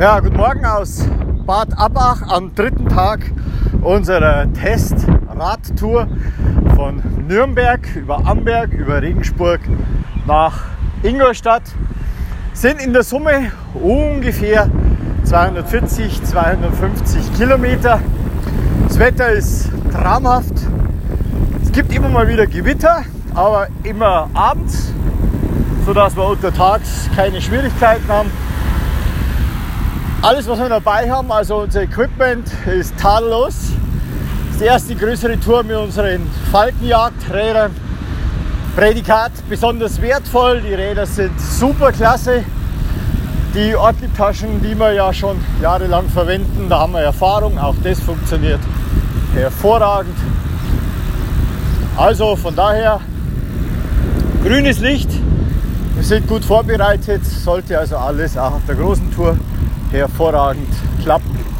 Ja, guten Morgen aus Bad Abbach am dritten Tag unserer Testradtour von Nürnberg über Amberg, über Regensburg nach Ingolstadt. Sind in der Summe ungefähr 240, 250 Kilometer. Das Wetter ist traumhaft. Es gibt immer mal wieder Gewitter, aber immer abends, sodass wir untertags keine Schwierigkeiten haben. Alles, was wir dabei haben, also unser Equipment, ist tadellos. Das ist die erste größere Tour mit unseren Falkenjagdrädern. Prädikat besonders wertvoll, die Räder sind super klasse. Die Ortlieb-Taschen, die wir ja schon jahrelang verwenden, da haben wir Erfahrung, auch das funktioniert hervorragend. Also von daher grünes Licht, wir sind gut vorbereitet, sollte also alles auch auf der großen Tour hervorragend klappen.